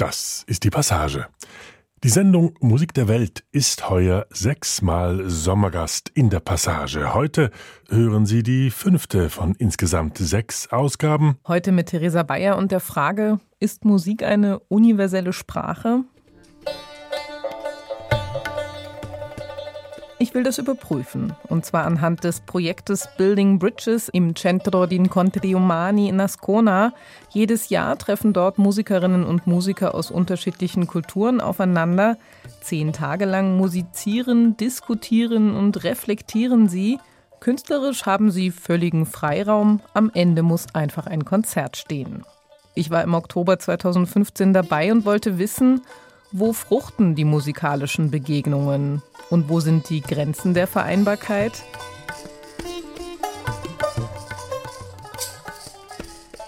Das ist die Passage. Die Sendung Musik der Welt ist heuer sechsmal Sommergast in der Passage. Heute hören Sie die fünfte von insgesamt sechs Ausgaben. Heute mit Theresa Bayer und der Frage, ist Musik eine universelle Sprache? Ich will das überprüfen, und zwar anhand des Projektes Building Bridges im Centro di Incontri Umani in Ascona. Jedes Jahr treffen dort Musikerinnen und Musiker aus unterschiedlichen Kulturen aufeinander. Zehn Tage lang musizieren, diskutieren und reflektieren sie. Künstlerisch haben sie völligen Freiraum. Am Ende muss einfach ein Konzert stehen. Ich war im Oktober 2015 dabei und wollte wissen, wo fruchten die musikalischen Begegnungen? Und wo sind die Grenzen der Vereinbarkeit?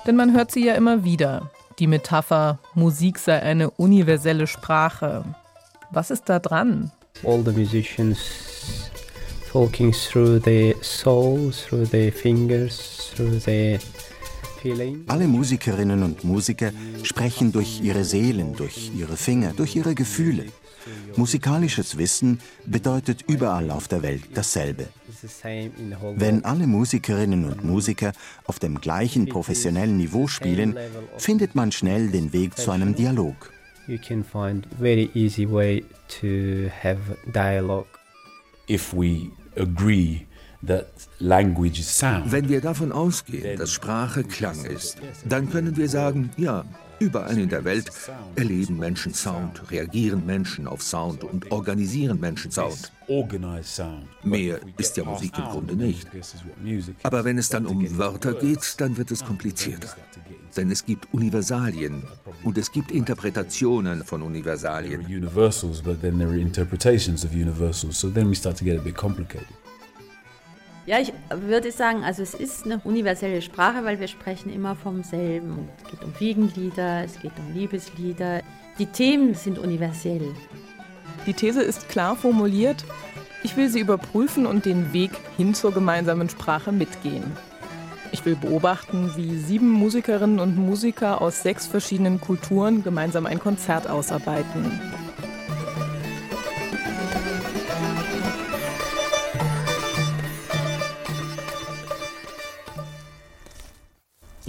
Denn man hört sie ja immer wieder. Die Metapher, Musik sei eine universelle Sprache. Was ist da dran? All the musicians talking through the soul, through the fingers, through the alle Musikerinnen und Musiker sprechen durch ihre Seelen, durch ihre Finger, durch ihre Gefühle. Musikalisches Wissen bedeutet überall auf der Welt dasselbe. Wenn alle Musikerinnen und Musiker auf dem gleichen professionellen Niveau spielen, findet man schnell den Weg zu einem Dialog. If we agree wenn wir davon ausgehen, dass Sprache Klang ist, dann können wir sagen, ja, überall in der Welt erleben Menschen Sound, reagieren Menschen auf Sound und organisieren Menschen Sound. Mehr ist ja Musik im Grunde nicht. Aber wenn es dann um Wörter geht, dann wird es komplizierter. Denn es gibt Universalien und es gibt Interpretationen von Universalien. Universals, but then there are interpretations of universals. So then we start to get a bit complicated. Ja, ich würde sagen, also es ist eine universelle Sprache, weil wir sprechen immer vom selben. Es geht um Wiegenlieder, es geht um Liebeslieder. Die Themen sind universell. Die These ist klar formuliert. Ich will sie überprüfen und den Weg hin zur gemeinsamen Sprache mitgehen. Ich will beobachten, wie sieben Musikerinnen und Musiker aus sechs verschiedenen Kulturen gemeinsam ein Konzert ausarbeiten.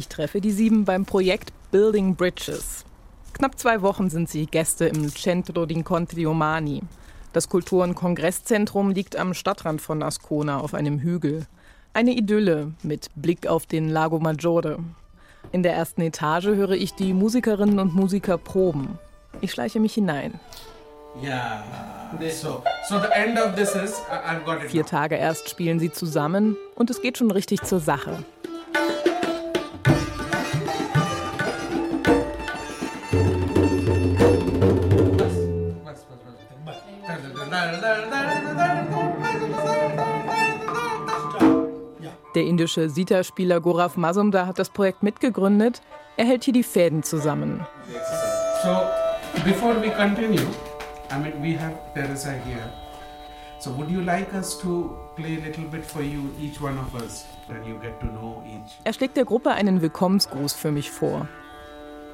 Ich treffe die sieben beim Projekt Building Bridges. Knapp zwei Wochen sind sie Gäste im Centro d'Incontri Umani. Das Kultur- und Kongresszentrum liegt am Stadtrand von Ascona auf einem Hügel. Eine Idylle mit Blick auf den Lago Maggiore. In der ersten Etage höre ich die Musikerinnen und Musiker proben. Ich schleiche mich hinein. Vier Tage erst spielen sie zusammen und es geht schon richtig zur Sache. Der indische Sita-Spieler Gorav Mazumdar hat das Projekt mitgegründet. Er hält hier die Fäden zusammen. So, before we continue, I mean, we have Teresa here. So, would you like us to play a little bit for you, each one of us, when you get to know each? Er schlägt der Gruppe einen Willkommensgruß für mich vor.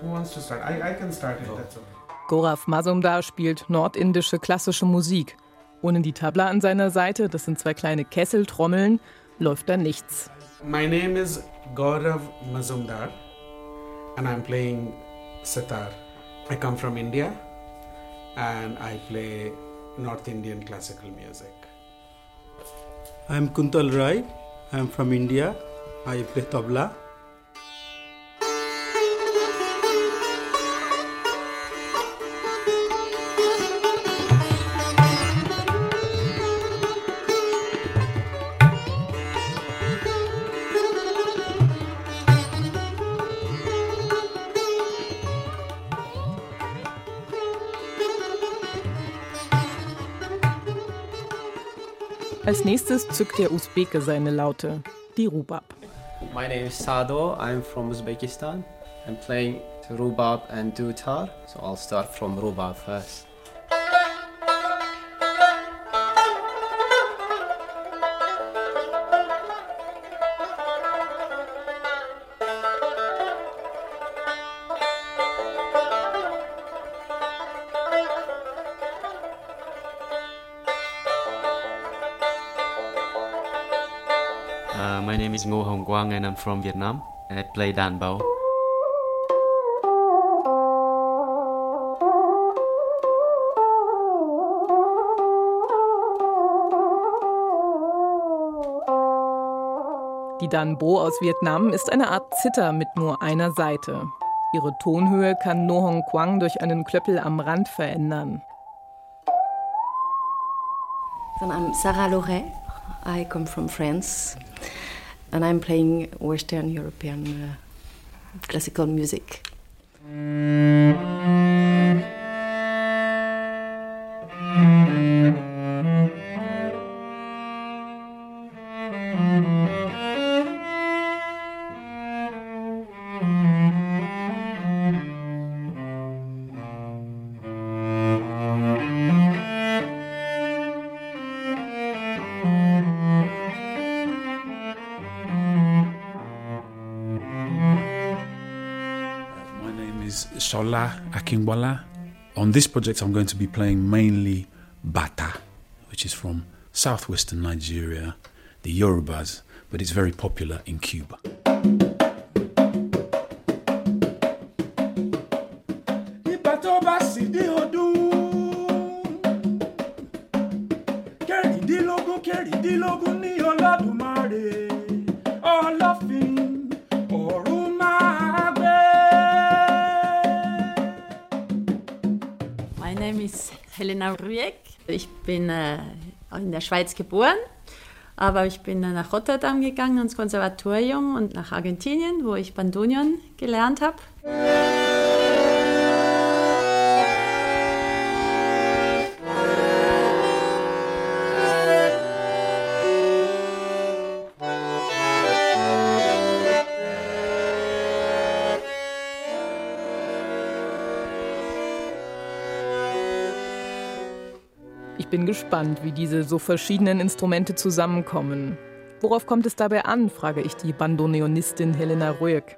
Who wants to start? I, I can start it, that's okay. Gorav Mazumdar spielt nordindische klassische Musik. Ohne die Tabla an seiner Seite, das sind zwei kleine Kesseltrommeln, läuft da nichts. My name is Gaurav Mazumdar and I'm playing sitar. I come from India and I play North Indian classical music. I'm Kuntal Rai. I'm from India. I play tabla. Als nächstes zückt der Usbeke seine Laute, die Rubab. My name is Sado, I'm from Uzbekistan. I'm playing Rubab and Dutar, so I'll start from Rubab first. Quang and I'm from Vietnam. I play đàn bầu. Die Danbo aus Vietnam ist eine Art Zither mit nur einer Seite. Ihre Tonhöhe kann No Hong Quang durch einen Klöppel am Rand verändern. I'm Sarah Loret. I come from France and I'm playing Western European uh, classical music. Akinwala. On this project, I'm going to be playing mainly Bata, which is from southwestern Nigeria, the Yorubas, but it's very popular in Cuba. Bin äh, in der Schweiz geboren, aber ich bin nach Rotterdam gegangen ans Konservatorium und nach Argentinien, wo ich Bandonion gelernt habe. Bin gespannt, wie diese so verschiedenen Instrumente zusammenkommen. Worauf kommt es dabei an, frage ich die Bandoneonistin Helena Röeg.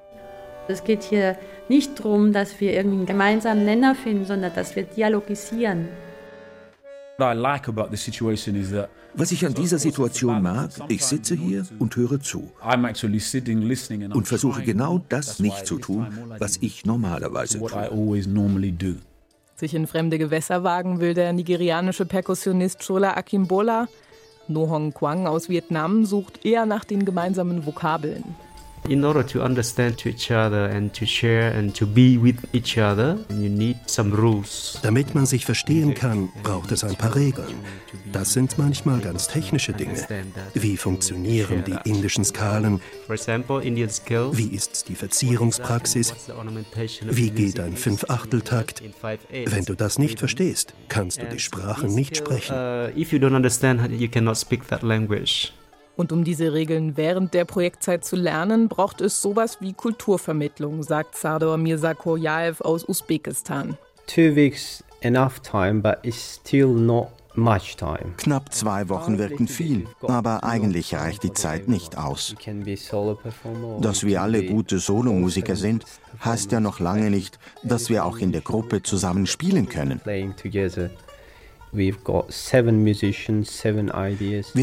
Es geht hier nicht darum, dass wir irgendeinen gemeinsamen Nenner finden, sondern dass wir dialogisieren. Was ich an dieser Situation mag, ich sitze hier und höre zu und versuche genau das nicht zu tun, was ich normalerweise tue. Sich in fremde Gewässer wagen will der nigerianische Perkussionist Chola Akimbola. No Hong Kwang aus Vietnam sucht eher nach den gemeinsamen Vokabeln. In order to understand to each other and to share and to be with each other, you need some rules. Damit man sich verstehen kann, braucht es ein paar Regeln. Das sind manchmal ganz technische Dinge. Wie funktionieren die indischen Skalen? Wie ist die Verzierungspraxis? Wie geht ein Fünfachteltakt? Wenn du das nicht verstehst, kannst du die Sprache nicht sprechen. If you don't understand, you cannot speak that language. Und um diese Regeln während der Projektzeit zu lernen, braucht es sowas wie Kulturvermittlung, sagt Sador Mirzakoyaev aus Usbekistan. Two weeks enough time, but it's still not much time. Knapp zwei Wochen wirken viel, aber eigentlich reicht die Zeit nicht aus. Dass wir alle gute Solomusiker sind, heißt ja noch lange nicht, dass wir auch in der Gruppe zusammen spielen können. Wir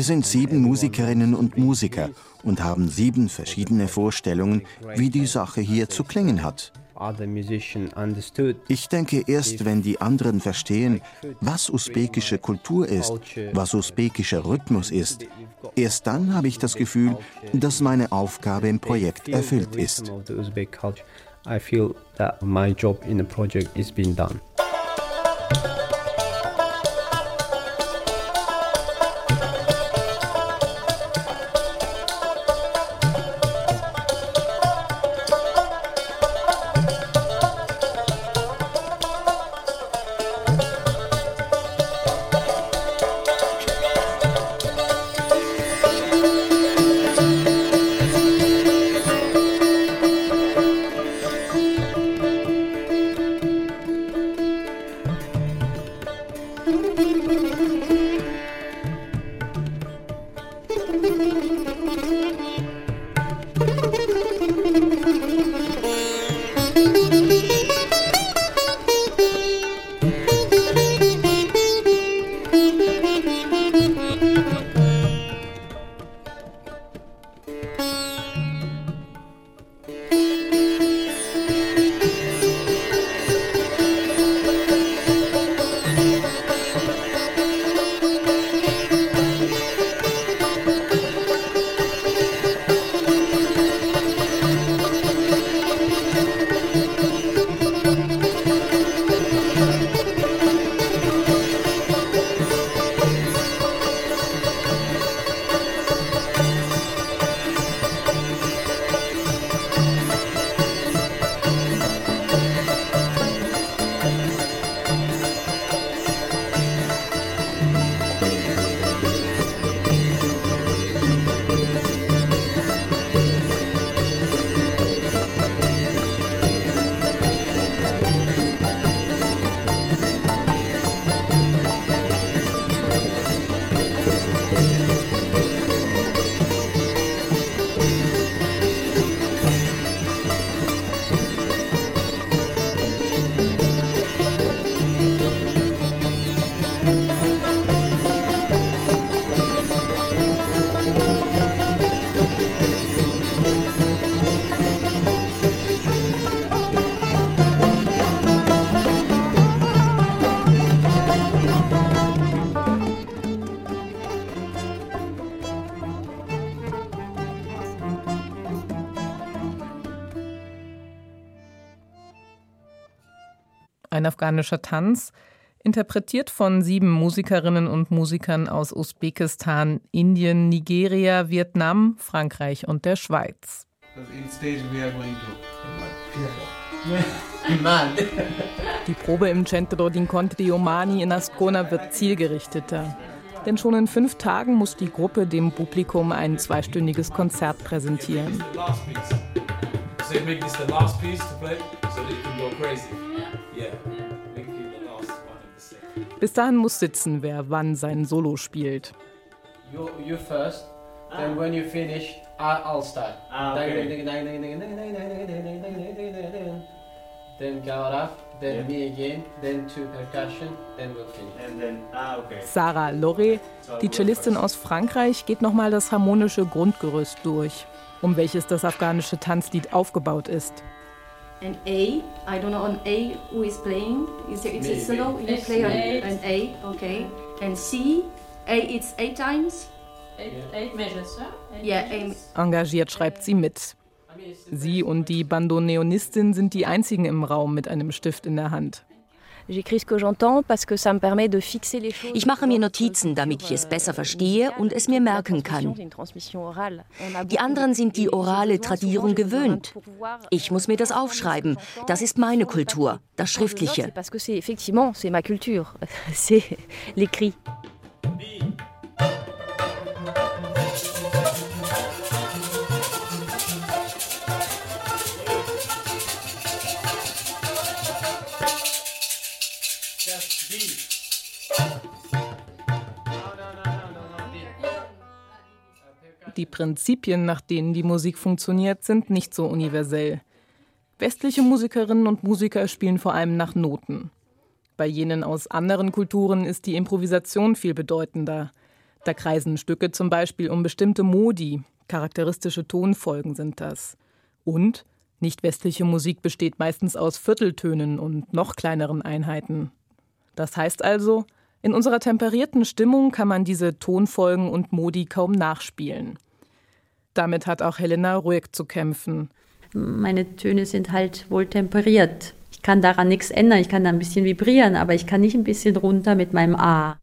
sind sieben Musikerinnen und Musiker und haben sieben verschiedene Vorstellungen, wie die Sache hier zu klingen hat. Ich denke, erst wenn die anderen verstehen, was usbekische Kultur ist, was usbekischer Rhythmus ist, erst dann habe ich das Gefühl, dass meine Aufgabe im Projekt erfüllt ist. I feel that my job in the project is being done. Ein afghanischer Tanz, interpretiert von sieben Musikerinnen und Musikern aus Usbekistan, Indien, Nigeria, Vietnam, Frankreich und der Schweiz. Die Probe im Centro d'Incontri Omani in Ascona wird zielgerichteter. Denn schon in fünf Tagen muss die Gruppe dem Publikum ein zweistündiges Konzert präsentieren. Bis dahin muss sitzen, wer wann sein Solo spielt. You, you first, then when you finish, I'll start. Ah, okay. Then Gaurav, then me again, then two percussion, then we'll finish. And then, ah, okay. Sarah Loré, die Cellistin aus Frankreich, geht nochmal das harmonische Grundgerüst durch, um welches das afghanische Tanzlied aufgebaut ist. An A, I don't know on A who is playing. Is it, it's a solo? You It's play on an A, okay. And C, A it's eight times. Eight, eight measures, huh? Yeah. Engagiert schreibt sie mit. Sie und die Bandoneonistin sind die einzigen im Raum mit einem Stift in der Hand. Ich mache mir Notizen, damit ich es besser verstehe und es mir merken kann. Die anderen sind die orale Tradierung gewöhnt. Ich muss mir das aufschreiben. Das ist meine Kultur, das Schriftliche. Die Prinzipien, nach denen die Musik funktioniert, sind nicht so universell. Westliche Musikerinnen und Musiker spielen vor allem nach Noten. Bei jenen aus anderen Kulturen ist die Improvisation viel bedeutender. Da kreisen Stücke zum Beispiel um bestimmte Modi, charakteristische Tonfolgen sind das. Und nicht westliche Musik besteht meistens aus Vierteltönen und noch kleineren Einheiten. Das heißt also, in unserer temperierten Stimmung kann man diese Tonfolgen und Modi kaum nachspielen. Damit hat auch Helena ruhig zu kämpfen. Meine Töne sind halt wohl temperiert. Ich kann daran nichts ändern. Ich kann da ein bisschen vibrieren, aber ich kann nicht ein bisschen runter mit meinem A.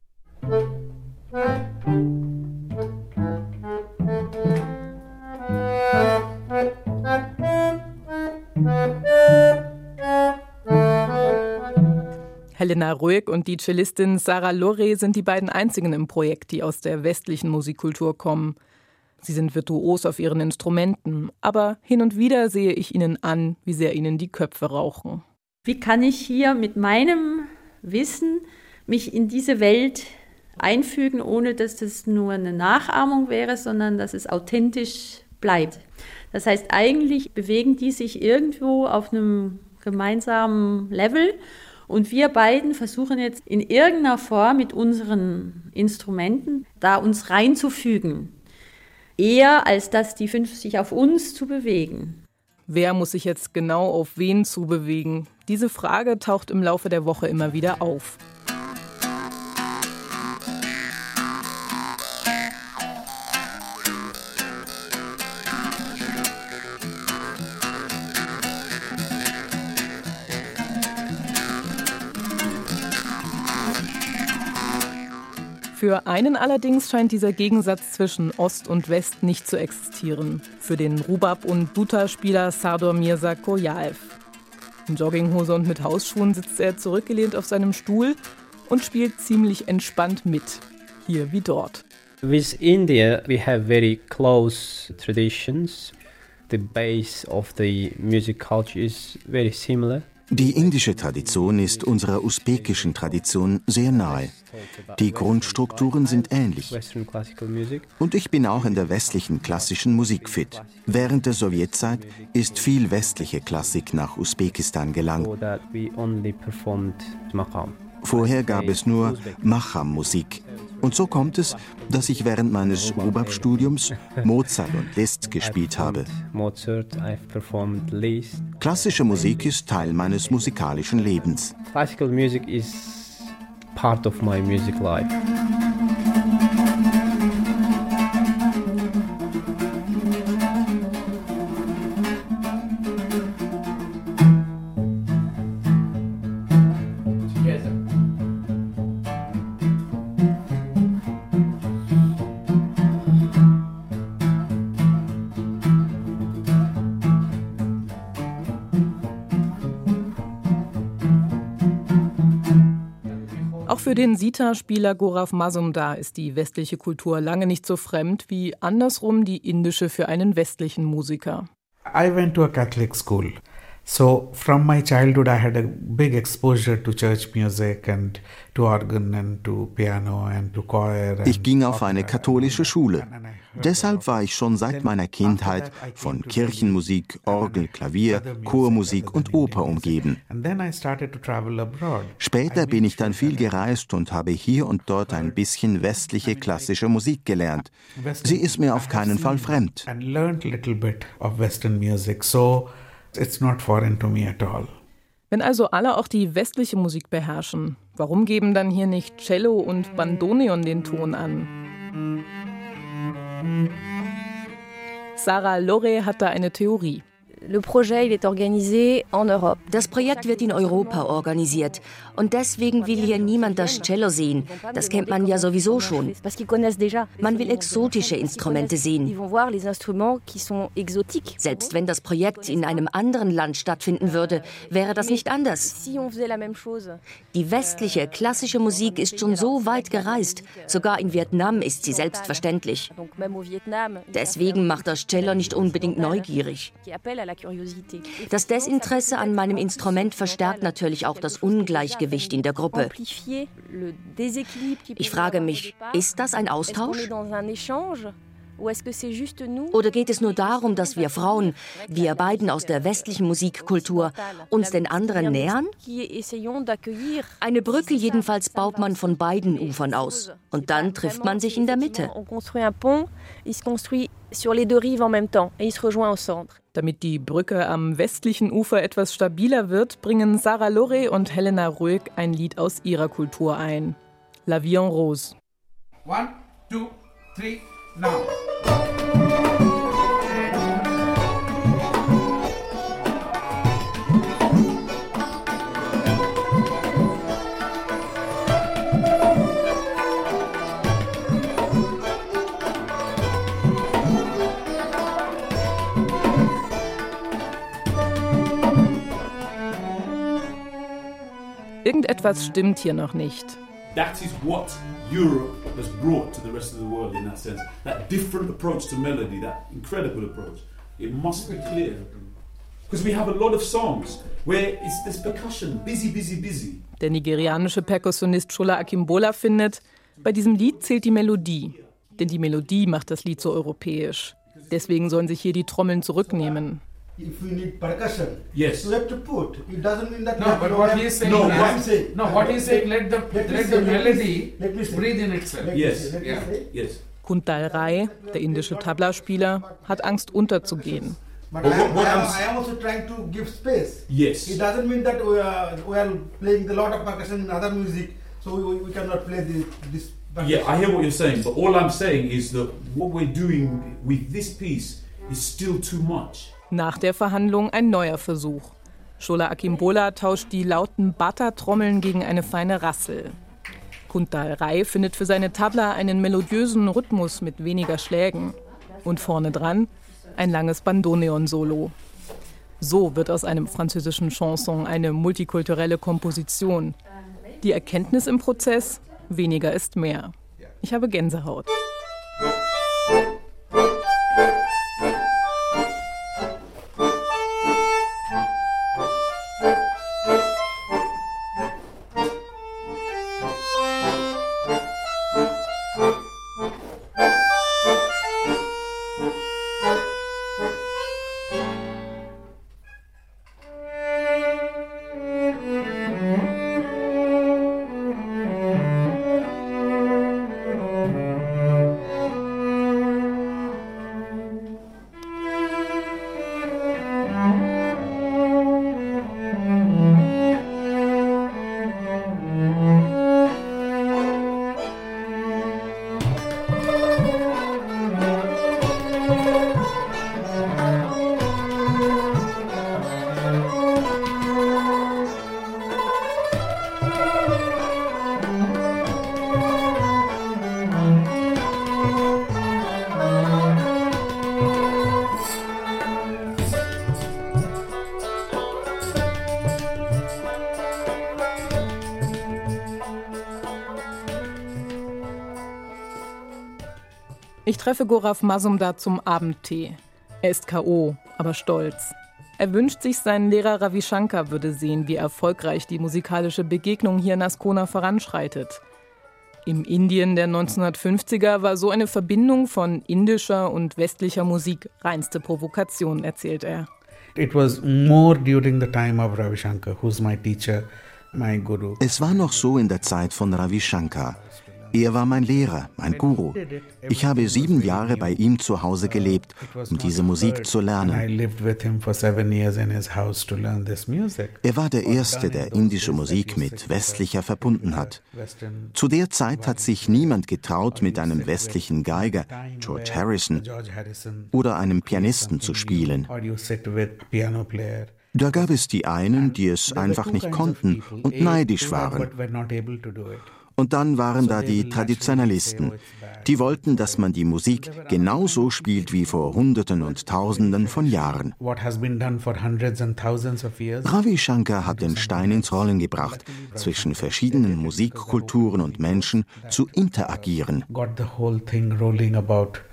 Helena Ruhig und die Cellistin Sarah Loré sind die beiden einzigen im Projekt, die aus der westlichen Musikkultur kommen. Sie sind virtuos auf ihren Instrumenten, aber hin und wieder sehe ich ihnen an, wie sehr ihnen die Köpfe rauchen. Wie kann ich hier mit meinem Wissen mich in diese Welt einfügen, ohne dass das nur eine Nachahmung wäre, sondern dass es authentisch bleibt? Das heißt, eigentlich bewegen die sich irgendwo auf einem gemeinsamen Level und wir beiden versuchen jetzt in irgendeiner Form mit unseren Instrumenten da uns reinzufügen. Eher als dass die fünf sich auf uns zu bewegen. Wer muss sich jetzt genau auf wen zubewegen? Diese Frage taucht im Laufe der Woche immer wieder auf. Für einen allerdings scheint dieser Gegensatz zwischen Ost und West nicht zu existieren. Für den Rubab- und Duta-Spieler Sardor Mirza Koyaev. In Jogginghose und mit Hausschuhen sitzt er zurückgelehnt auf seinem Stuhl und spielt ziemlich entspannt mit. Hier wie dort. With India, we have very close traditions. The base of the music culture is very similar. Die indische Tradition ist unserer usbekischen Tradition sehr nahe. Die Grundstrukturen sind ähnlich. Und ich bin auch in der westlichen klassischen Musik fit. Während der Sowjetzeit ist viel westliche Klassik nach Usbekistan gelangt. Vorher gab es nur Macham-Musik. Und so kommt es, dass ich während meines Rubab-Studiums Mozart und Liszt gespielt habe. Klassische Musik ist Teil meines musikalischen Lebens. Classical music is part of my music life. Auch für den Sita-Spieler Gorav Mazumdar ist die westliche Kultur lange nicht so fremd wie andersrum die indische für einen westlichen Musiker. I went to a Catholic school. So from my childhood, I had a big exposure to church music and to organ and to piano and to choir. Ich ging auf eine katholische Schule. Deshalb war ich schon seit meiner Kindheit von Kirchenmusik, Orgel, Klavier, Chormusik und Oper umgeben. Später bin ich dann viel gereist und habe hier und dort ein bisschen westliche klassische Musik gelernt. Sie ist mir auf keinen Fall fremd. It's not foreign to me at all. Wenn also alle auch die westliche Musik beherrschen, warum geben dann hier nicht Cello und Bandoneon den Ton an? Sarah Lore hat da eine Theorie. Das Projekt wird in Europa organisiert. Und deswegen will hier niemand das Cello sehen. Das kennt man ja sowieso schon. Man will exotische Instrumente sehen. Selbst wenn das Projekt in einem anderen Land stattfinden würde, wäre das nicht anders. Die westliche klassische Musik ist schon so weit gereist. Sogar in Vietnam ist sie selbstverständlich. Deswegen macht das Cello nicht unbedingt neugierig. Das Desinteresse an meinem Instrument verstärkt natürlich auch das Ungleichgewicht in der Gruppe. Ich frage mich, ist das ein Austausch? Oder geht es nur darum, dass wir Frauen, wir beiden aus der westlichen Musikkultur, uns den anderen nähern? Eine Brücke jedenfalls baut man von beiden Ufern aus. Und dann trifft man sich in der Mitte. Damit die Brücke am westlichen Ufer etwas stabiler wird, bringen Sarah Lore und Helena Röeg ein Lied aus ihrer Kultur ein. La Vie en Rose. One, two, three, now. Irgendetwas stimmt hier noch nicht. That is what Europe has brought to the rest of the world in that sense. That different approach to melody, that incredible approach. It must be clear. Because we have a lot of songs where it's this percussion, busy, busy, busy. Der nigerianische Perkussionist Shola Akimbola findet, bei diesem Lied zählt die Melodie. Denn die Melodie macht das Lied so europäisch. Deswegen sollen sich hier die Trommeln zurücknehmen. If we need percussion, yes, we have to put. It doesn't mean that. No, but what he is saying. No, what I'm saying. No, what he is saying. Let the let, let the melody let me say, breathe in itself. Yes, yeah, yes. Kuntal Rai, der indische Tabla-Spieler, hat Angst unterzugehen. But I, am, I, am, I am also trying to give space. Yes. It doesn't mean that we are, we are playing a lot of percussion in other music, so we, we cannot play this. this yeah, I hear what you're saying, but all I'm saying is that what we're doing with this piece is still too much. Nach der Verhandlung ein neuer Versuch. Shola Akimbola tauscht die lauten Bata-Trommeln gegen eine feine Rassel. Kuntal Rai findet für seine Tabla einen melodiösen Rhythmus mit weniger Schlägen. Und vorne dran ein langes Bandoneon-Solo. So wird aus einem französischen Chanson eine multikulturelle Komposition. Die Erkenntnis im Prozess, weniger ist mehr. Ich habe Gänsehaut. Treffe Gorav Masumdar zum Abendtee. Er ist K.O., aber stolz. Er wünscht sich, sein Lehrer Ravi Shankar würde sehen, wie erfolgreich die musikalische Begegnung hier in Ascona voranschreitet. Im Indien der 1950er war so eine Verbindung von indischer und westlicher Musik reinste Provokation, erzählt er. It was more during the time of Ravi Shankar, who's my teacher, my guru. Es war noch so in der Zeit von Ravi Shankar. Er war mein Lehrer, mein Guru. Ich habe sieben Jahre bei ihm zu Hause gelebt, um diese Musik zu lernen. Er war der Erste, der indische Musik mit westlicher verbunden hat. Zu der Zeit hat sich niemand getraut, mit einem westlichen Geiger, George Harrison, oder einem Pianisten zu spielen. Da gab es die einen, die es einfach nicht konnten und neidisch waren. Und dann waren da die Traditionalisten. Die wollten, dass man die Musik genauso spielt wie vor Hunderten und Tausenden von Jahren. Ravi Shankar hat den Stein ins Rollen gebracht, zwischen verschiedenen Musikkulturen und Menschen zu interagieren.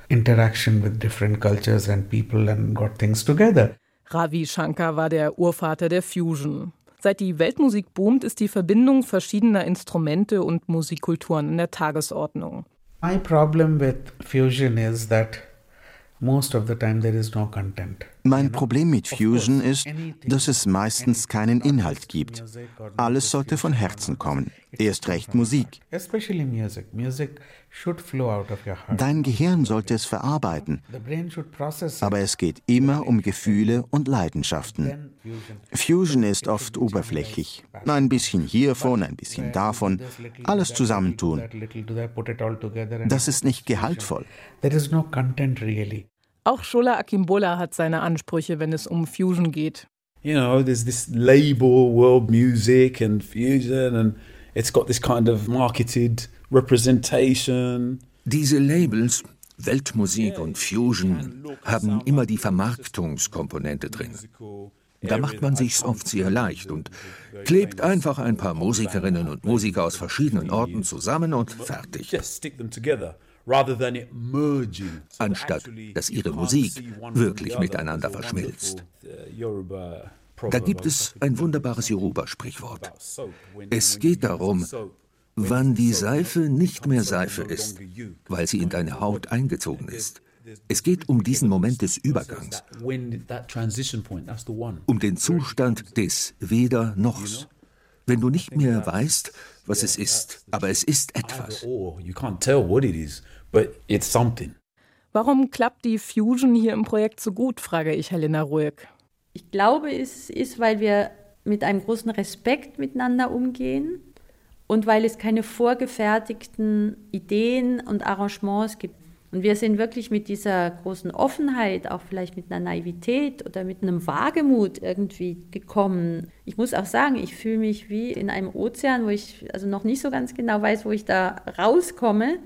Interaction with different cultures and people and got things together. Ravi Shankar war der Urvater der Fusion. Seit die Weltmusik boomt, ist die Verbindung verschiedener Instrumente und Musikkulturen in der Tagesordnung. My problem with fusion is that. Mein Problem mit Fusion ist, dass es meistens keinen Inhalt gibt. Alles sollte von Herzen kommen. Erst recht Musik. Dein Gehirn sollte es verarbeiten. Aber es geht immer um Gefühle und Leidenschaften. Fusion ist oft oberflächlich. Ein bisschen hiervon, ein bisschen davon. Alles zusammentun. Das ist nicht gehaltvoll. There is no content really. Auch Shola Akimbola hat seine Ansprüche, wenn es um Fusion geht. You know, there's this label, world music and fusion, and it's got this kind of marketed representation. Diese Labels, Weltmusik und Fusion, haben immer die Vermarktungskomponente drin. Da macht man sich's oft sehr leicht und klebt einfach ein paar Musikerinnen und Musiker aus verschiedenen Orten zusammen und fertig anstatt dass ihre Musik wirklich miteinander verschmilzt. Da gibt es ein wunderbares Yoruba-Sprichwort. Es geht darum, wann die Seife nicht mehr Seife ist, weil sie in deine Haut eingezogen ist. Es geht um diesen Moment des Übergangs, um den Zustand des Weder-Nochs. Wenn du nicht mehr weißt, was es ist, aber es ist etwas but it's something. Warum klappt die Fusion hier im Projekt so gut, frage ich Helena Ruhig. Ich glaube, es ist, weil wir mit einem großen Respekt miteinander umgehen und weil es keine vorgefertigten Ideen und Arrangements gibt. Und wir sind wirklich mit dieser großen Offenheit, auch vielleicht mit einer Naivität oder mit einem Wagemut irgendwie gekommen. Ich muss auch sagen, ich fühle mich wie in einem Ozean, wo ich also noch nicht so ganz genau weiß, wo ich da rauskomme.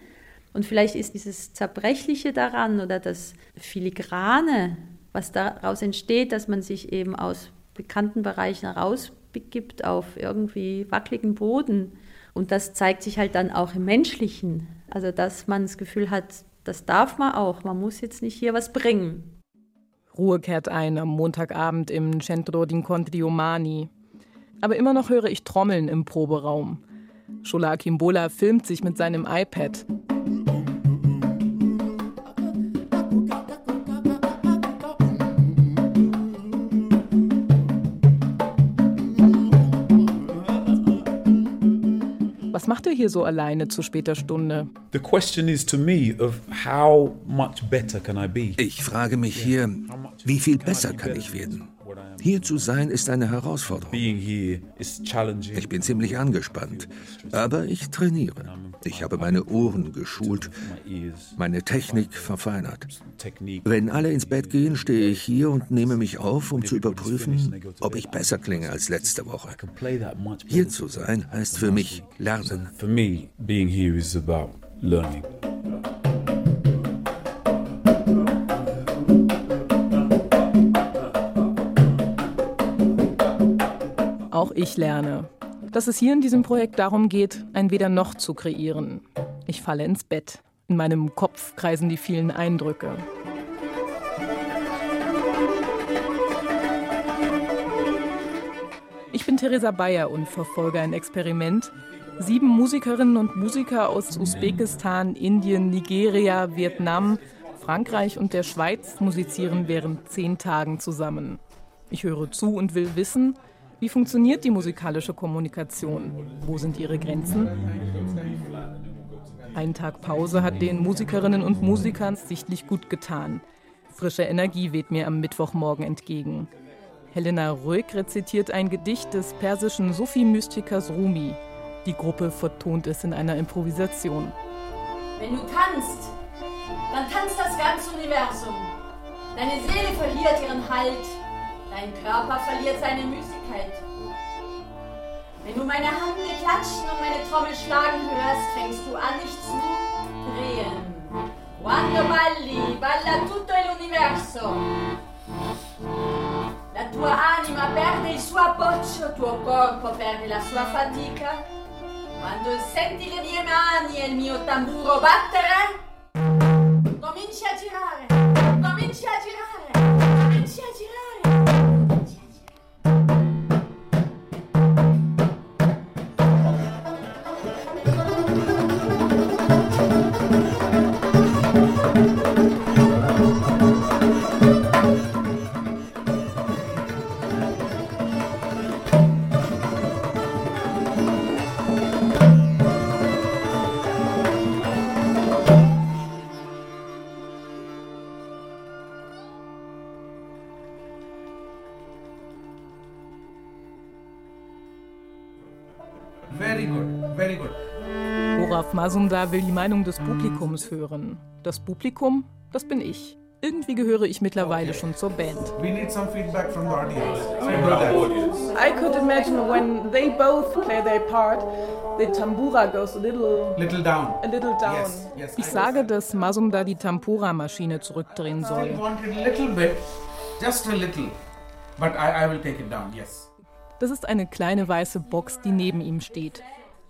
Und vielleicht ist dieses Zerbrechliche daran oder das Filigrane, was daraus entsteht, dass man sich eben aus bekannten Bereichen rausbegibt auf irgendwie wackeligen Boden. Und das zeigt sich halt dann auch im Menschlichen. Also, dass man das Gefühl hat, das darf man auch. Man muss jetzt nicht hier was bringen. Ruhe kehrt ein am Montagabend im Centro d'Incontri Umani. Aber immer noch höre ich Trommeln im Proberaum. Shola Kimbola filmt sich mit seinem iPad. Was macht er hier so alleine zu später Stunde? The question is to me of how much better can I be? Ich frage mich hier, wie viel besser kann ich werden? Hier zu sein ist eine Herausforderung. Ich bin ziemlich angespannt, aber ich trainiere. Ich habe meine Ohren geschult, meine Technik verfeinert. Wenn alle ins Bett gehen, stehe ich hier und nehme mich auf, um zu überprüfen, ob ich besser klinge als letzte Woche. Hier zu sein heißt für mich lernen. For me, being here is about learning. Auch ich lerne, dass es hier in diesem Projekt darum geht, ein Weder noch zu kreieren. Ich falle ins Bett. In meinem Kopf kreisen die vielen Eindrücke. Ich bin Theresa Bayer und verfolge ein Experiment. Sieben Musikerinnen und Musiker aus Usbekistan, Indien, Nigeria, Vietnam, Frankreich und der Schweiz musizieren während zehn Tagen zusammen. Ich höre zu und will wissen, wie funktioniert die musikalische Kommunikation? Wo sind ihre Grenzen? Ein Tag Pause hat den Musikerinnen und Musikern sichtlich gut getan. Frische Energie weht mir am Mittwochmorgen entgegen. Helena Röck rezitiert ein Gedicht des persischen Sufi-Mystikers Rumi. Die Gruppe vertont es in einer Improvisation. Wenn du tanzt, dann tanzt das ganze Universum. Deine Seele verliert ihren Halt, dein Körper verliert seine Müßigkeit. Wenn du meine Hände klatschen und meine Trommel schlagen hörst, fängst du an, dich zu drehen. Quando balli, balla tutto l'universo. La tua anima perde il suo appoggio, tuo corpo perde la sua fatica. Quando senti le mie mani e il mio tamburo battere, Cominci a girare, cominci a girare, cominci a girare. Olaf Masumdar will die Meinung des Publikums hören. Das Publikum, das bin ich. Irgendwie gehöre ich mittlerweile schon zur Band. We need some feedback from the audience. I could imagine when they both play their part, the tambura goes a little, Little down. a little down. Yes, yes, ich I sage, dass Masumdar die Tampura-Maschine zurückdrehen soll. Still want it a little bit, just a little. But I, I will take it down, yes. Das ist eine kleine weiße Box, die neben ihm steht.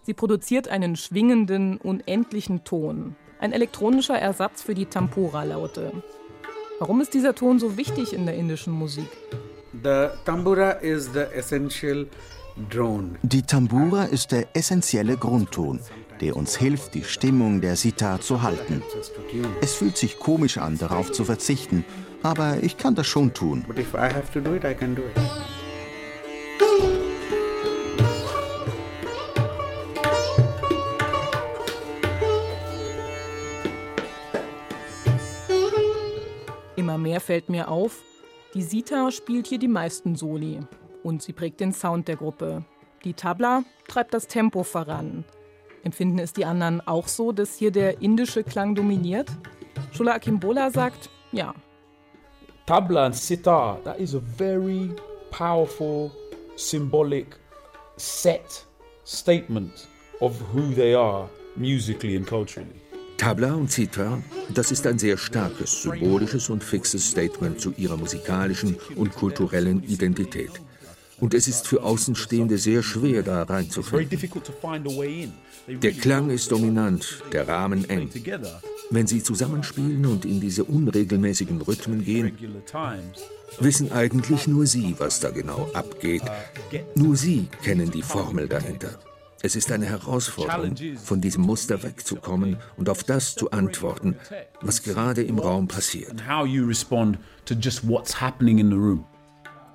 Sie produziert einen schwingenden, unendlichen Ton. Ein elektronischer Ersatz für die Tampura-Laute. Warum ist dieser Ton so wichtig in der indischen Musik? The tambura is the essential drone. Die Tambura ist der essentielle Grundton, der uns hilft, die Stimmung der Sitar zu halten. Es fühlt sich komisch an, darauf zu verzichten, aber ich kann das schon tun. But if I have to do it, I can do it. Mehr fällt mir auf, die Sita spielt hier die meisten Soli und sie prägt den Sound der Gruppe. Die Tabla treibt das Tempo voran. Empfinden es die anderen auch so, dass hier der indische Klang dominiert? Shula Akimbola sagt, ja. Tabla and sitar, that is a very powerful, symbolic, set statement of who they are musically and culturally. Tabla und Sitar, das ist ein sehr starkes, symbolisches und fixes Statement zu ihrer musikalischen und kulturellen Identität. Und es ist für Außenstehende sehr schwer, da reinzufinden. Der Klang ist dominant, der Rahmen eng. Wenn sie zusammenspielen und in diese unregelmäßigen Rhythmen gehen, wissen eigentlich nur sie, was da genau abgeht. Nur sie kennen die Formel dahinter. Es ist eine Herausforderung, von diesem Muster wegzukommen und auf das zu antworten, was gerade im Raum passiert.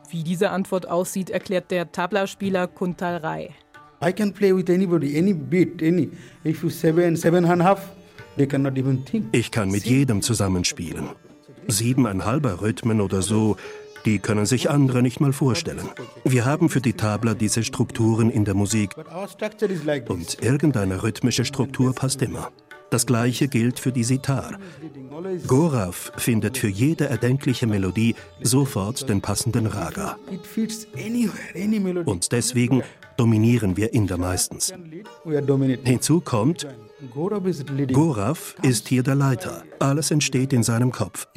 Wie diese Antwort aussieht, erklärt der Tabla-Spieler Kuntal Rai. I can play with anybody, any beat, any. If you seven, seven and a half, they cannot even think. Ich kann mit jedem zusammenspielen. Siebeneinhalber Rhythmen oder so, die können sich andere nicht mal vorstellen. Wir haben für die Tabla diese Strukturen in der Musik und irgendeine rhythmische Struktur passt immer. Das gleiche gilt für die Sitar. Gorav findet für jede erdenkliche Melodie sofort den passenden Raga. Und deswegen dominieren wir Inder meistens. Hinzu kommt. Gorav ist hier der Leiter. Alles entsteht in seinem Kopf.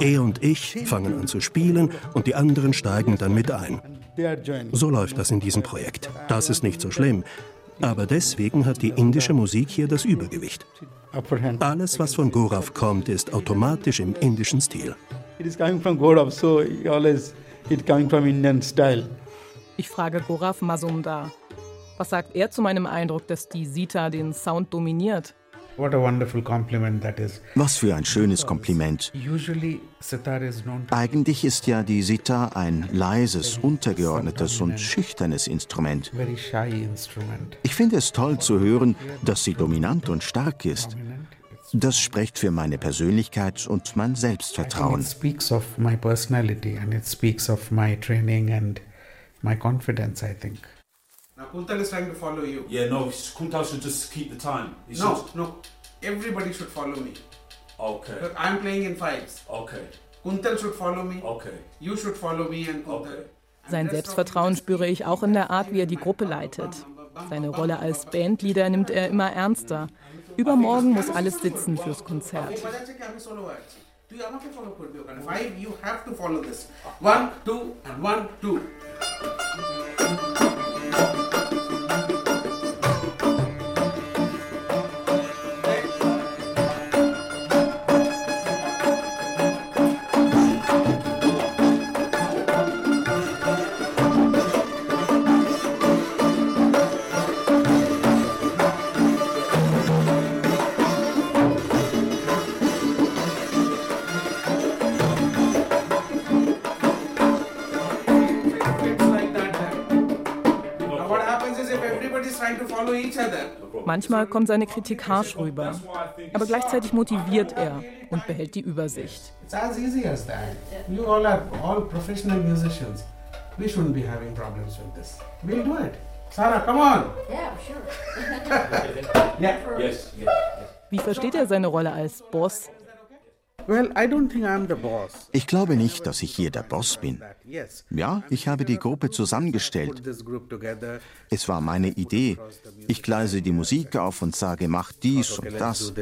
Er und ich fangen an zu spielen und die anderen steigen dann mit ein. So läuft das in diesem Projekt. Das ist nicht so schlimm. Aber deswegen hat die indische Musik hier das Übergewicht. Alles, was von Gorav kommt, ist automatisch im indischen Stil. Ich frage Gorav Mazumdar. Was sagt er zu meinem Eindruck, dass die Sita den Sound dominiert? Was für ein schönes Kompliment. Eigentlich ist ja die Sitar ein leises, untergeordnetes und schüchternes Instrument. Ich finde es toll zu hören, dass sie dominant und stark ist. Das spricht für meine Persönlichkeit und mein Selbstvertrauen. My confidence, I think. Now Kuntal is trying to follow you. Yeah, no, Kuntal should just keep the time. He no, should... no. Everybody should follow me. Okay. Because I'm playing in fives. Okay. Kuntal should follow me. Okay. You should follow me and Kuntal. Okay. Sein Selbstvertrauen spüre ich auch in der Art, wie er die Gruppe leitet. Seine Rolle als Bandleader nimmt er immer ernster. Übermorgen muss alles sitzen fürs Konzert. Five, you have to follow this. One, two, and one, two. Manchmal kommt seine Kritik harsch rüber. Aber gleichzeitig motiviert er und behält die Übersicht. it's as easy as that. You all are all professional musicians. We shouldn't be having problems with this. We'll do it. Sarah, come on. Yeah, sure. Yeah. Yes, yes. Wie versteht er seine Rolle als Boss? Ich glaube nicht, dass ich hier der Boss bin. Ja, ich habe die Gruppe zusammengestellt. Es war meine Idee. Ich gleise die Musik auf und sage, mach dies und das.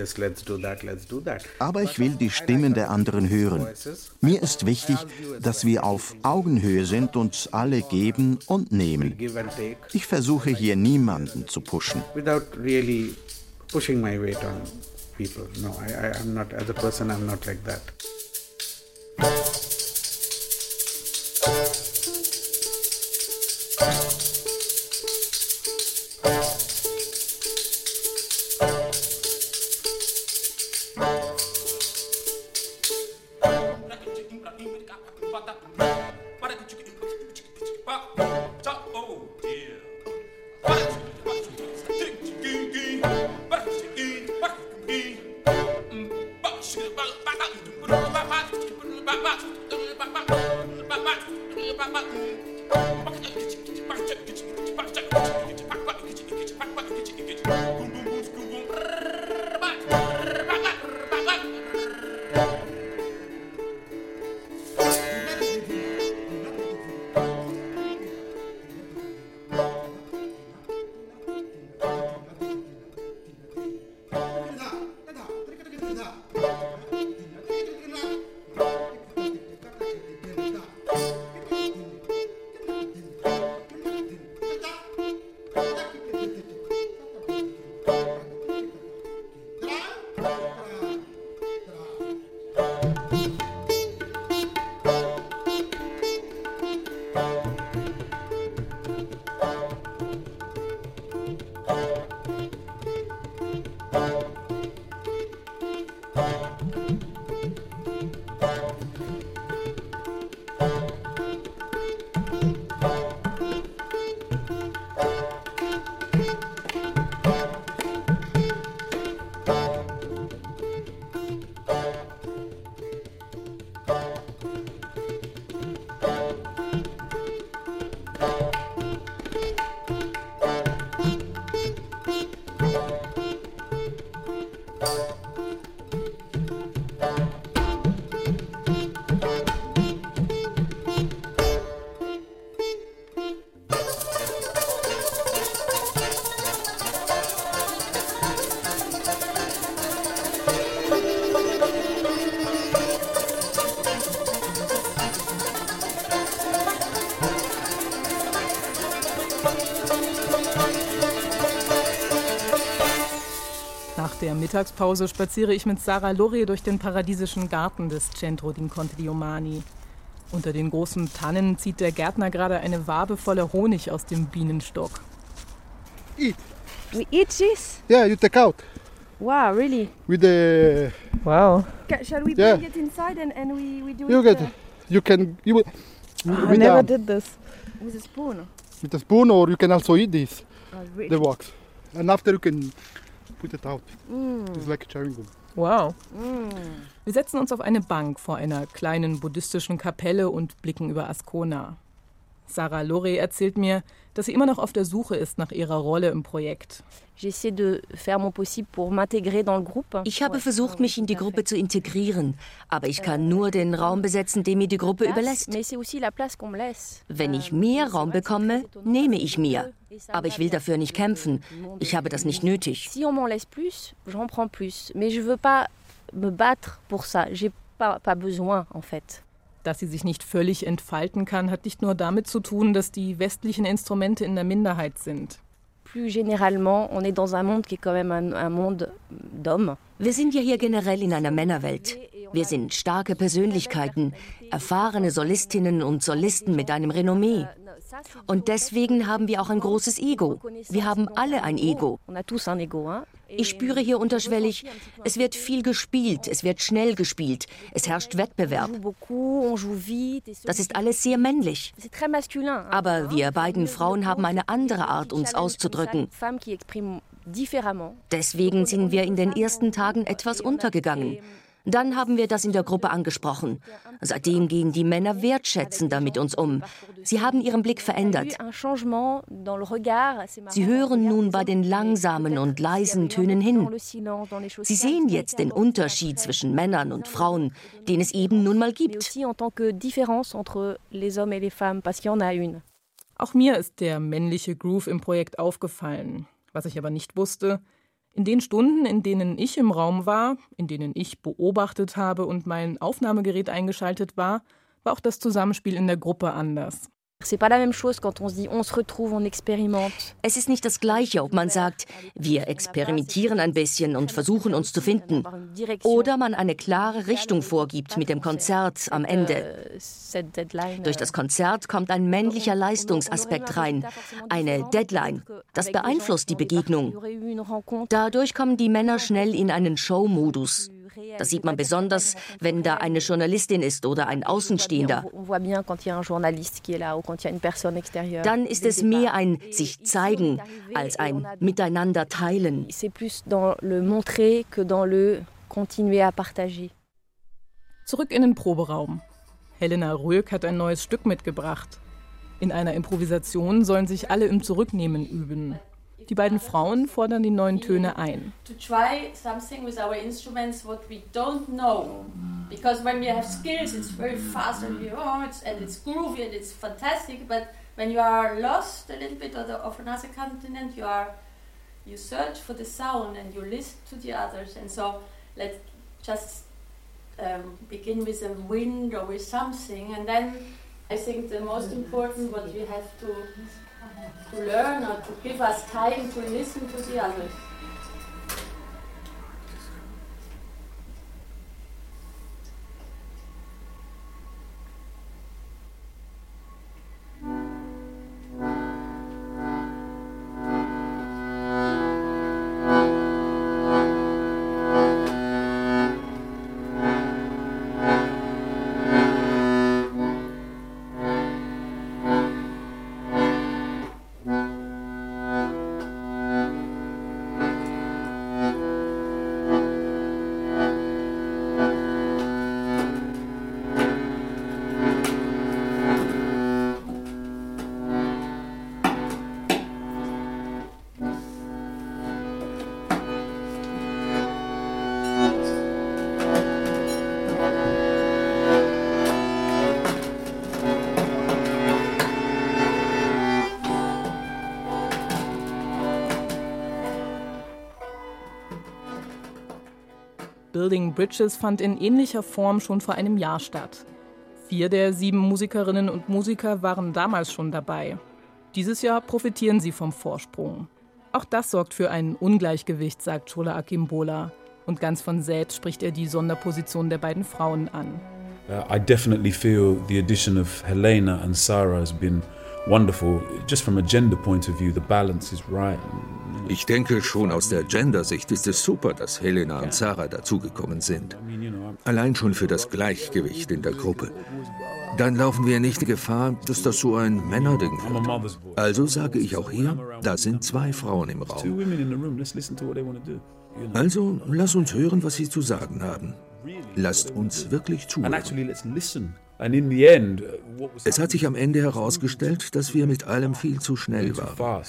Aber ich will die Stimmen der anderen hören. Mir ist wichtig, dass wir auf Augenhöhe sind und alle geben und nehmen. Ich versuche hier niemanden zu pushen. without really pushing my weight on people. No, I, I, I'm not, as a person, I'm not like that. Mittagspause spaziere ich mit Sarah Lorre durch den paradiesischen Garten des Centro di Umani. Unter den großen Tannen zieht der Gärtner gerade eine Wabe voller Honig aus dem Bienenstock. Eat. We eat this? Yeah, you take out. Wow, really? With the. Wow. shall we Yeah. bring it inside and, and we, we do You it get. uh, You can. You. will- I with never the- did this. with a spoon? With a spoon, or you can also eat this. Oh, really? The wax, and after you can put it out. Mm. It's like chewing gum. Wow. Mm. Wir setzen uns auf eine Bank vor einer kleinen buddhistischen Kapelle und blicken über Ascona. Sarah Lorre erzählt mir, dass sie immer noch auf der Suche ist nach ihrer Rolle im Projekt. J'essaie de faire mon possible pour m'intégrer dans le groupe. Ich habe versucht, mich in die Gruppe zu integrieren, aber ich kann nur den Raum besetzen, den mir die Gruppe überlässt. Wenn ich mehr Raum bekomme, nehme ich mir. Aber ich will dafür nicht kämpfen. Ich habe das nicht nötig. Si on m'en laisse plus, j'en prends plus. Mais je veux pas me battre pour ça. J'ai pas, pas besoin, en fait. Dass sie sich nicht völlig entfalten kann, hat nicht nur damit zu tun, dass die westlichen Instrumente in der Minderheit sind. Plus généralement, on est dans un monde qui est quand même un, un monde d'hommes. Wir sind ja hier generell in einer Männerwelt. Wir sind starke Persönlichkeiten, erfahrene Solistinnen und Solisten mit einem Renommee. Und deswegen haben wir auch ein großes Ego. Wir haben alle ein Ego. Ich spüre hier unterschwellig, es wird viel gespielt, es wird schnell gespielt, es herrscht Wettbewerb. Das ist alles sehr männlich. Aber wir beiden Frauen haben eine andere Art, uns auszudrücken. Deswegen sind wir in den ersten Tagen etwas untergegangen. Dann haben wir das in der Gruppe angesprochen. Seitdem gehen die Männer wertschätzender mit uns um. Sie haben ihren Blick verändert. Sie hören nun bei den langsamen und leisen Tönen hin. Sie sehen jetzt den Unterschied zwischen Männern und Frauen, den es eben nun mal gibt. Auch mir ist der männliche Groove im Projekt aufgefallen. Was ich aber nicht wusste, in den Stunden, in denen ich im Raum war, in denen ich beobachtet habe und mein Aufnahmegerät eingeschaltet war, war auch das Zusammenspiel in der Gruppe anders. Es ist nicht das Gleiche, ob man sagt, wir experimentieren ein bisschen und versuchen uns zu finden, oder man eine klare Richtung vorgibt mit dem Konzert am Ende. Durch das Konzert kommt ein männlicher Leistungsaspekt rein, eine Deadline. Das beeinflusst die Begegnung. Dadurch kommen die Männer schnell in einen Show-Modus. Das sieht man besonders, wenn da eine Journalistin ist oder ein Außenstehender. Dann ist es mehr ein sich zeigen als ein miteinander teilen. C'est plus dans le montrer que dans le continuer à partager. Zurück in den Proberaum. Helena Röck hat ein neues Stück mitgebracht. In einer Improvisation sollen sich alle im Zurücknehmen üben. Die beiden Frauen fordern die neuen Töne ein. something with our instruments what we don't know because when have skills it's very fast oh, and it's groovy and it's fantastic but when you are lost a little bit of another continent you are you search for the sound and you listen to the others and so let's just um, begin with a wind or with something and then I think the most important what we have to to learn or to give us time to listen to the others. Building Bridges fand in ähnlicher Form schon vor einem Jahr statt. Vier der sieben Musikerinnen und Musiker waren damals schon dabei. Dieses Jahr profitieren sie vom Vorsprung. Auch das sorgt für ein Ungleichgewicht, sagt Chola Akimbola. Und ganz von selbst spricht er die Sonderposition der beiden Frauen an. Uh, I definitely feel the addition of Helena and Sarah has been wonderful. Just from a gender point of view, the balance is right. Ich denke, schon aus der Gender-Sicht ist es super, dass Helena und Sarah dazugekommen sind. Allein schon für das Gleichgewicht in der Gruppe. Dann laufen wir nicht die Gefahr, dass das so ein Männerding wird. Also sage ich auch hier, da sind zwei Frauen im Raum. Also lass uns hören, was sie zu sagen haben. Lasst uns wirklich zuhören. Uh, es hat sich am Ende herausgestellt, dass wir mit allem viel zu schnell waren.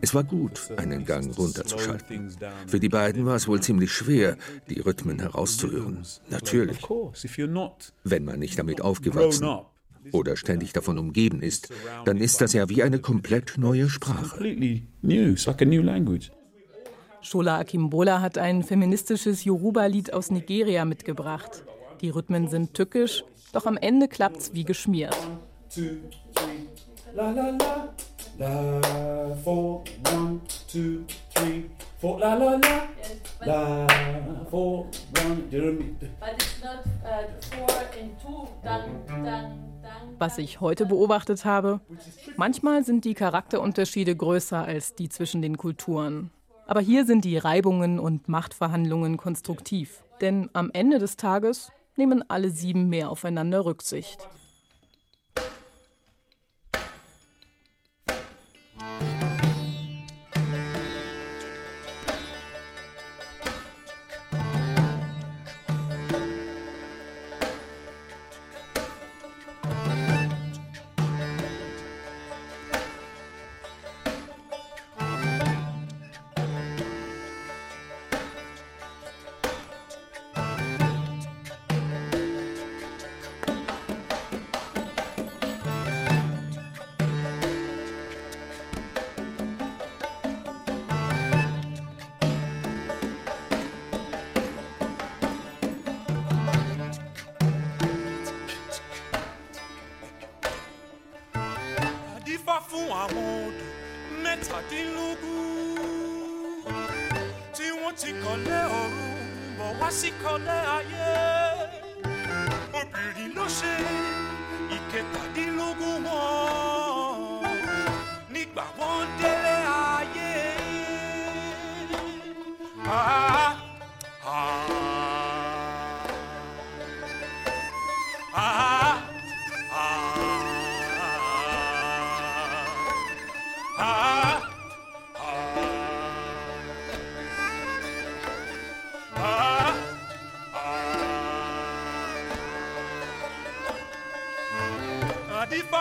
Es war gut, einen Gang runterzuschalten. Für die beiden war es wohl ziemlich schwer, die Rhythmen herauszuhören. Natürlich. Wenn man nicht damit aufgewachsen oder ständig davon umgeben ist, dann ist das ja wie eine komplett neue Sprache. Shola Akimbola hat ein feministisches Yoruba-Lied aus Nigeria mitgebracht. Die Rhythmen sind tückisch, doch am Ende klappt's wie geschmiert. La, la, la. La, four, one, two, three, four. La, la, la. La, four, one. But it's not uh, four and two. Dun, dun, Was ich heute beobachtet habe, manchmal sind die Charakterunterschiede größer als die zwischen den Kulturen. Aber hier sind die Reibungen und Machtverhandlungen konstruktiv. Denn am Ende des Tages nehmen alle sieben mehr aufeinander Rücksicht.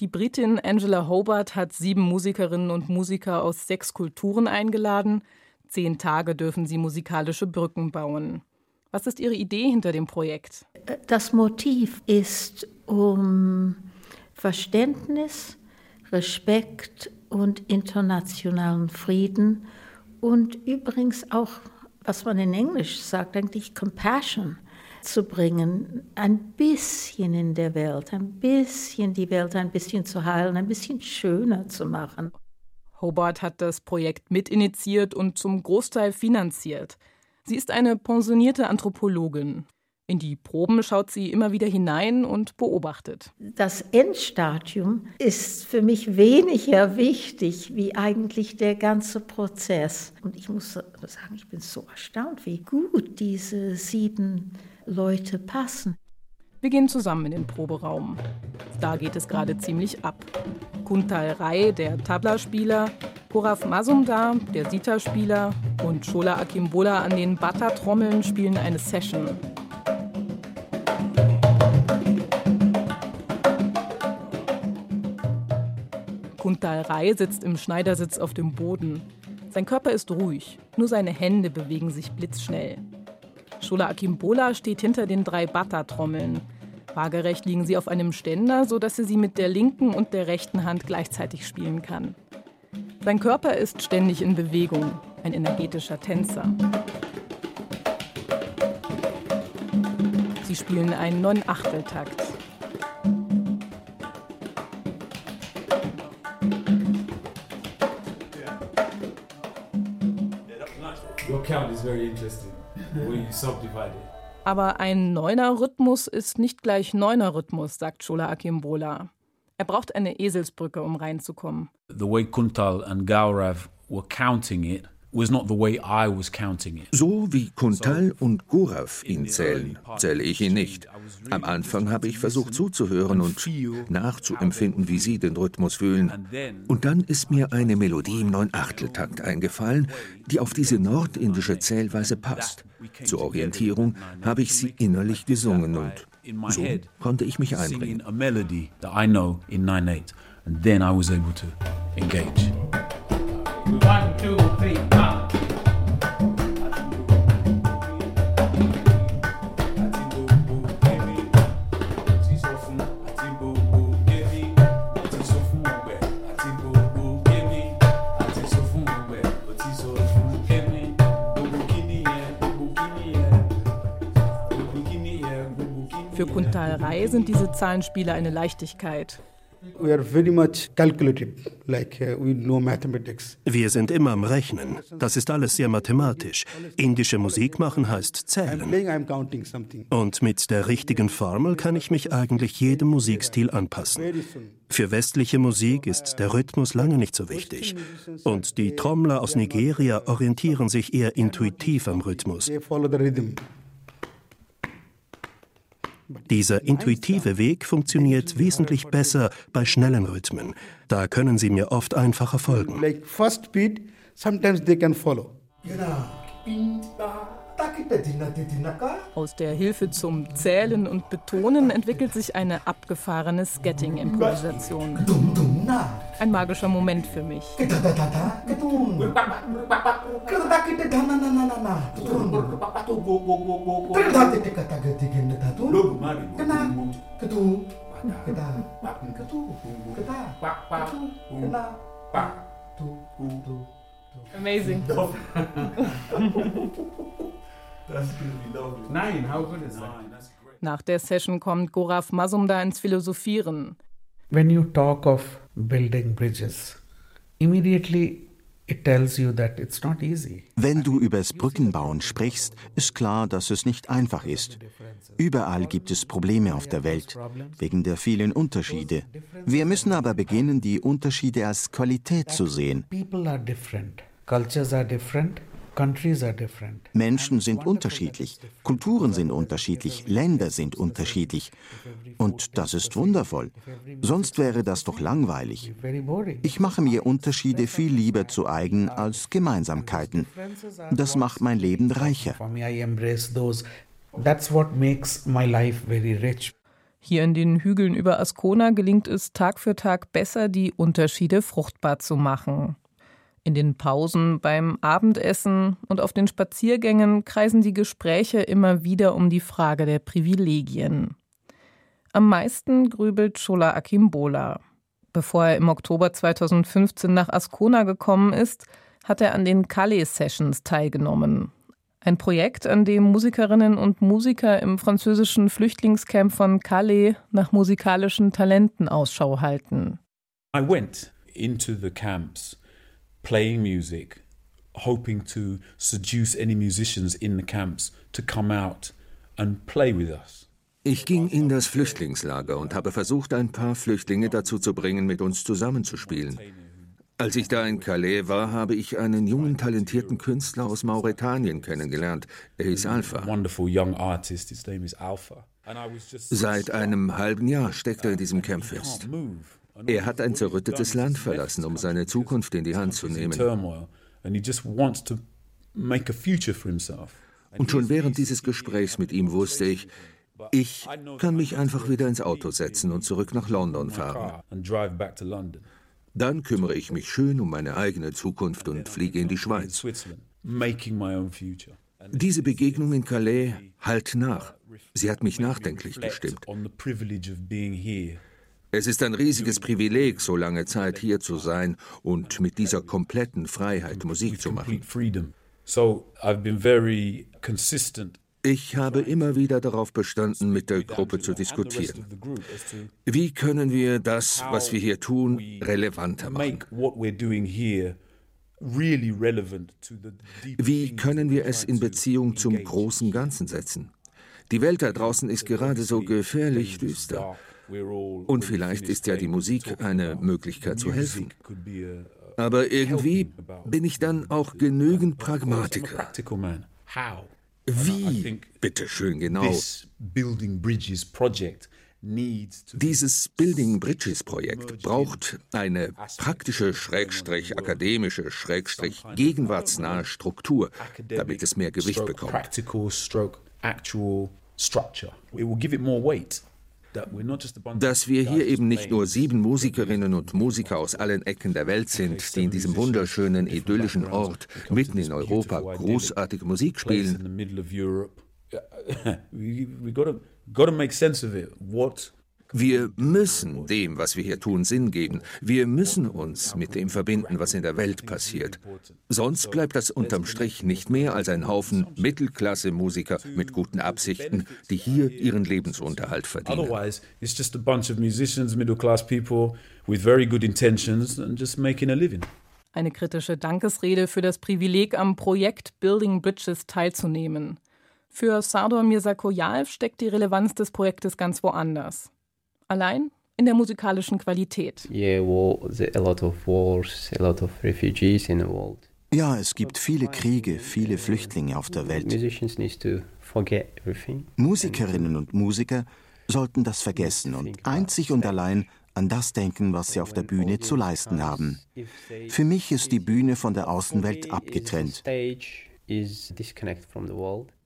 Die Britin Angela Hobart hat sieben Musikerinnen und Musiker aus sechs Kulturen eingeladen. Zehn Tage dürfen sie musikalische Brücken bauen. Was ist Ihre Idee hinter dem Projekt? Das Motiv ist um Verständnis, Respekt und internationalen Frieden und übrigens auch, was man in Englisch sagt, eigentlich Compassion zu bringen, ein bisschen in der Welt, ein bisschen die Welt ein bisschen zu heilen, ein bisschen schöner zu machen. Hobart hat das Projekt mitinitiiert und zum Großteil finanziert. Sie ist eine pensionierte Anthropologin. In die Proben schaut sie immer wieder hinein und beobachtet. Das Endstadium ist für mich weniger wichtig wie eigentlich der ganze Prozess. Und ich muss sagen, ich bin so erstaunt, wie gut diese sieben Leute passen. Wir gehen zusammen in den Proberaum. Da geht es gerade ziemlich ab. Kuntal Rai, der Tabla-Spieler, Puraf Masumdar, der Sita-Spieler und Shola Akimbola an den Bata-Trommeln spielen eine Session. Kuntal Rai sitzt im Schneidersitz auf dem Boden. Sein Körper ist ruhig, nur seine Hände bewegen sich blitzschnell. Shola Akimbola steht hinter den drei Bata-Trommeln. Waagerecht liegen sie auf einem Ständer, sodass er sie mit der linken und der rechten Hand gleichzeitig spielen kann. Sein Körper ist ständig in Bewegung, ein energetischer Tänzer. Sie spielen einen Neun-Achtel-Takt. Your is very interesting. You subdivide it. Aber ein Neuner-Rhythmus ist nicht gleich Neuner-Rhythmus, sagt Shola Akimbola. Er braucht eine Eselsbrücke, um reinzukommen. The way Kuntal and Gaurav were counting it So wie Kuntal und Gurav ihn zählen, zähle ich ihn nicht. Am Anfang habe ich versucht zuzuhören und nachzuempfinden, wie sie den Rhythmus fühlen. Und dann ist mir eine Melodie im Neunachteltakt eingefallen, die auf diese nordindische Zählweise passt. Zur Orientierung habe ich sie innerlich gesungen und so konnte ich mich einbringen. Für Kuntal Rai sind diese Zahlenspiele eine Leichtigkeit. We are very much calculative, like uh, we know mathematics. Wir sind immer am Rechnen. Das ist alles sehr mathematisch. Indische Musik machen heißt zählen. Und mit der richtigen Formel kann ich mich eigentlich jedem Musikstil anpassen. Für westliche Musik ist der Rhythmus lange nicht so wichtig. Und die Trommler aus Nigeria orientieren sich eher intuitiv am Rhythmus. They follow the rhythm. Dieser intuitive Weg funktioniert wesentlich besser bei schnellen Rhythmen. Da können Sie mir oft einfacher folgen. Like first beat, sometimes they can follow. Aus der Hilfe zum Zählen und Betonen entwickelt sich eine abgefahrene Scatting-Improvisation. Ein magischer Moment für mich. Amazing. Nine, how good is that? Nach der Session kommt Gorav Mazumdar ins Philosophieren. When you talk of building bridges, immediately it tells you that it's not easy. Wenn du übers Brückenbauen sprichst, ist klar, dass es nicht einfach ist. Überall gibt es Probleme auf der Welt, wegen der vielen Unterschiede. Wir müssen aber beginnen, die Unterschiede als Qualität zu sehen. People are different, cultures are different. Menschen sind unterschiedlich, Kulturen sind unterschiedlich, Länder sind unterschiedlich. Und das ist wundervoll. Sonst wäre das doch langweilig. Ich mache mir Unterschiede viel lieber zu eigen als Gemeinsamkeiten. Das macht mein Leben reicher. Hier in den Hügeln über Ascona gelingt es Tag für Tag besser, die Unterschiede fruchtbar zu machen. In den Pausen, beim Abendessen und auf den Spaziergängen kreisen die Gespräche immer wieder um die Frage der Privilegien. Am meisten grübelt Shola Akimbola. Bevor er im Oktober 2015 nach Ascona gekommen ist, hat er an den Calais Sessions teilgenommen. Ein Projekt, an dem Musikerinnen und Musiker im französischen Flüchtlingscamp von Calais nach musikalischen Talenten Ausschau halten. I went into the camps playing music, hoping to seduce any musicians in the camps to come out and play with us. Ich ging in das Flüchtlingslager und habe versucht, ein paar Flüchtlinge dazu zu bringen, mit uns zusammenzuspielen. Als ich da in Calais war, habe ich einen jungen, talentierten Künstler aus Mauretanien kennengelernt. Er hieß Alpha. Seit einem halben Jahr steckt er in diesem Camp fest. Er hat ein zerrüttetes Land verlassen, um seine Zukunft in die Hand zu nehmen. Und schon während dieses Gesprächs mit ihm wusste ich, ich kann mich einfach wieder ins Auto setzen und zurück nach London fahren. Dann kümmere ich mich schön um meine eigene Zukunft und fliege in die Schweiz. Diese Begegnung in Calais halt nach. Sie hat mich nachdenklich gestimmt. Es ist ein riesiges Privileg, so lange Zeit hier zu sein und mit dieser kompletten Freiheit Musik zu machen. Ich habe immer wieder darauf bestanden, mit der Gruppe zu diskutieren. Wie können wir das, was wir hier tun, relevanter machen? Wie können wir es in Beziehung zum großen Ganzen setzen? Die Welt da draußen ist gerade so gefährlich düster. Und vielleicht ist ja die Musik eine Möglichkeit zu helfen. Aber irgendwie bin ich dann auch genügend Pragmatiker. Wie, bitteschön genau, dieses Building Bridges Projekt braucht eine praktische, schrägstrich akademische, schrägstrich gegenwartsnahe Struktur, damit es mehr Gewicht bekommt. Dass wir hier eben nicht nur sieben Musikerinnen und Musiker aus allen Ecken der Welt sind, die in diesem wunderschönen, idyllischen Ort mitten in Europa großartige Musik spielen. Wir müssen dem, was wir hier tun, Sinn geben. Wir müssen uns mit dem verbinden, was in der Welt passiert. Sonst bleibt das unterm Strich nicht mehr als ein Haufen Mittelklasse-Musiker mit guten Absichten, die hier ihren Lebensunterhalt verdienen. Otherwise, it's just a bunch of musicians, middle-class people with very good intentions and just making a living. Eine kritische Dankesrede für das Privileg, am Projekt Building Bridges teilzunehmen. Für Sardor Mirzakoyaev steckt die Relevanz des Projektes ganz woanders allein in der musikalischen Qualität. Ja, es gibt viele Kriege, viele Flüchtlinge auf der Welt. Musikerinnen und Musiker sollten das vergessen und einzig und allein an das denken, was sie auf der Bühne zu leisten haben. Für mich ist die Bühne von der Außenwelt abgetrennt.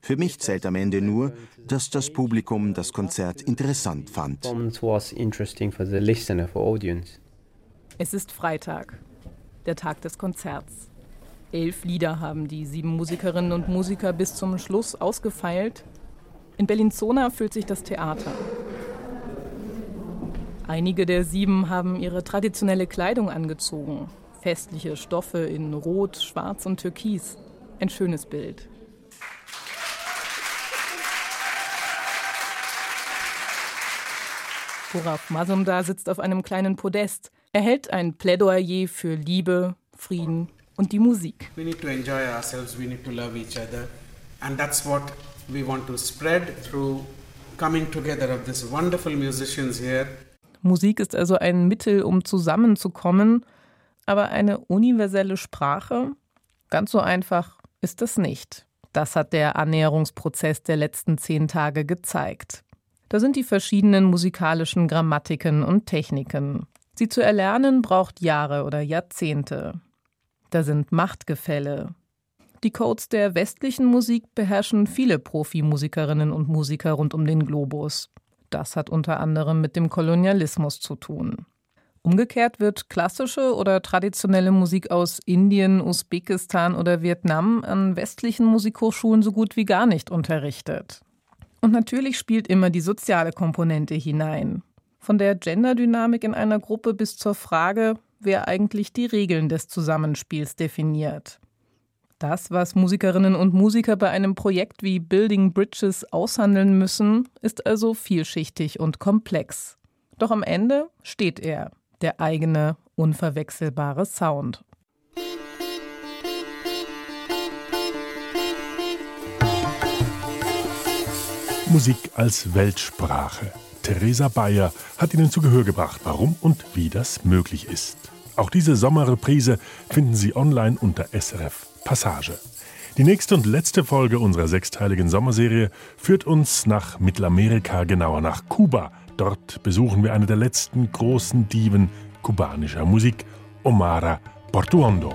Für mich zählt am Ende nur, dass das Publikum das Konzert interessant fand. Es ist Freitag, der Tag des Konzerts. Elf Lieder haben die sieben Musikerinnen und Musiker bis zum Schluss ausgefeilt. In Bellinzona füllt sich das Theater. Einige der sieben haben ihre traditionelle Kleidung angezogen. Festliche Stoffe in Rot, Schwarz und Türkis. Ein schönes Bild. Kuraf Masumdar sitzt auf einem kleinen Podest. Er hält ein Plädoyer für Liebe, Frieden und die Musik. We need to enjoy ourselves, we need to love each other. And that's what we want to spread through coming together of these wonderful musicians here. Musik ist also ein Mittel, um zusammenzukommen, aber eine universelle Sprache? Ganz so einfach ist es nicht. Das hat der Annäherungsprozess der letzten zehn Tage gezeigt. Da sind die verschiedenen musikalischen Grammatiken und Techniken. Sie zu erlernen braucht Jahre oder Jahrzehnte. Da sind Machtgefälle. Die Codes der westlichen Musik beherrschen viele Profimusikerinnen und Musiker rund um den Globus. Das hat unter anderem mit dem Kolonialismus zu tun. Umgekehrt wird klassische oder traditionelle Musik aus Indien, Usbekistan oder Vietnam an westlichen Musikhochschulen so gut wie gar nicht unterrichtet. Und natürlich spielt immer die soziale Komponente hinein. Von der Genderdynamik in einer Gruppe bis zur Frage, wer eigentlich die Regeln des Zusammenspiels definiert. Das, was Musikerinnen und Musiker bei einem Projekt wie Building Bridges aushandeln müssen, ist also vielschichtig und komplex. Doch am Ende steht er, der eigene, unverwechselbare Sound. Musik als Weltsprache. Theresa Bayer hat Ihnen zu Gehör gebracht, warum und wie das möglich ist. Auch diese Sommerreprise finden Sie online unter SRF Passage. Die nächste und letzte Folge unserer sechsteiligen Sommerserie führt uns nach Mittelamerika, genauer nach Kuba. Dort besuchen wir eine der letzten großen Diven kubanischer Musik, Omara Portuondo.